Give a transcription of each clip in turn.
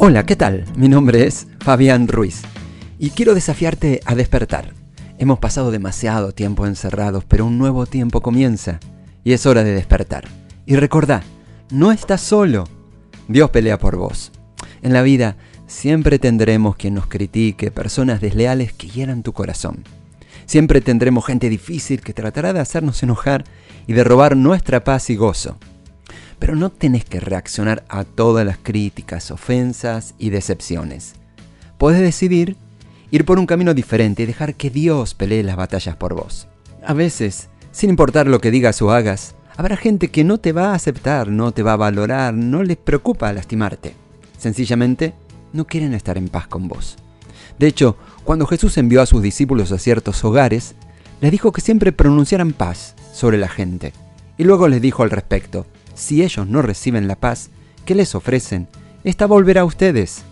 Hola, ¿qué tal? Mi nombre es Fabián Ruiz y quiero desafiarte a despertar. Hemos pasado demasiado tiempo encerrados, pero un nuevo tiempo comienza y es hora de despertar. Y recordá, no estás solo. Dios pelea por vos. En la vida siempre tendremos quien nos critique, personas desleales que hieran tu corazón. Siempre tendremos gente difícil que tratará de hacernos enojar y de robar nuestra paz y gozo. Pero no tenés que reaccionar a todas las críticas, ofensas y decepciones. Podés decidir ir por un camino diferente y dejar que Dios pelee las batallas por vos. A veces, sin importar lo que digas o hagas, habrá gente que no te va a aceptar, no te va a valorar, no les preocupa lastimarte. Sencillamente, no quieren estar en paz con vos. De hecho, cuando Jesús envió a sus discípulos a ciertos hogares, les dijo que siempre pronunciaran paz sobre la gente. Y luego les dijo al respecto, si ellos no reciben la paz que les ofrecen, esta volverá a ustedes.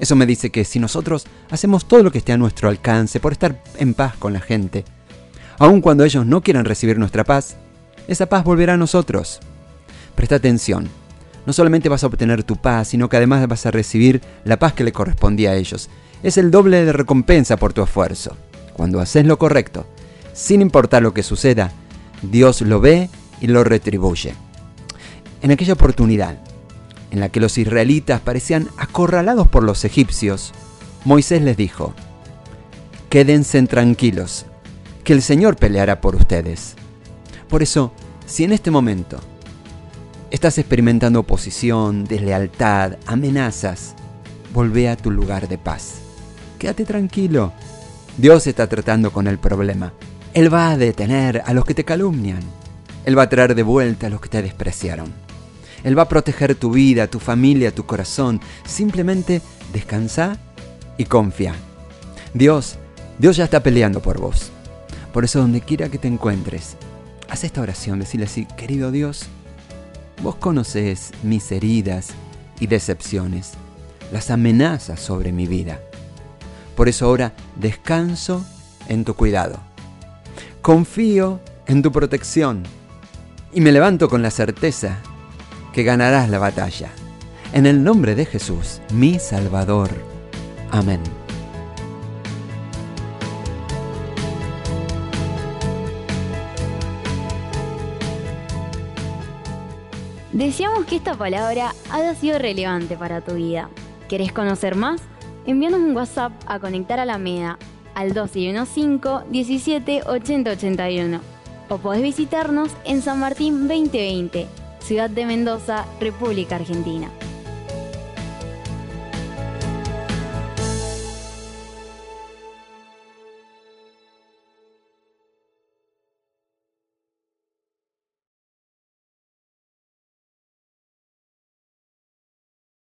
Eso me dice que si nosotros hacemos todo lo que esté a nuestro alcance por estar en paz con la gente, aun cuando ellos no quieran recibir nuestra paz, esa paz volverá a nosotros. Presta atención, no solamente vas a obtener tu paz, sino que además vas a recibir la paz que le correspondía a ellos. Es el doble de recompensa por tu esfuerzo. Cuando haces lo correcto, sin importar lo que suceda, Dios lo ve y lo retribuye. En aquella oportunidad, en la que los israelitas parecían acorralados por los egipcios, Moisés les dijo, Quédense tranquilos, que el Señor peleará por ustedes. Por eso, si en este momento estás experimentando oposición, deslealtad, amenazas, volvé a tu lugar de paz. Quédate tranquilo. Dios está tratando con el problema. Él va a detener a los que te calumnian. Él va a traer de vuelta a los que te despreciaron. Él va a proteger tu vida, tu familia, tu corazón. Simplemente descansa y confía. Dios, Dios ya está peleando por vos. Por eso donde quiera que te encuentres, haz esta oración, decirle así, querido Dios, vos conoces mis heridas y decepciones, las amenazas sobre mi vida. Por eso ahora descanso en tu cuidado. Confío en tu protección y me levanto con la certeza que ganarás la batalla. En el nombre de Jesús, mi Salvador. Amén. Deseamos que esta palabra haya sido relevante para tu vida. ¿Querés conocer más? Envíanos un WhatsApp a Conectar a la MEDA al 215 17 80 81 o podés visitarnos en San Martín 2020 Ciudad de Mendoza, República Argentina.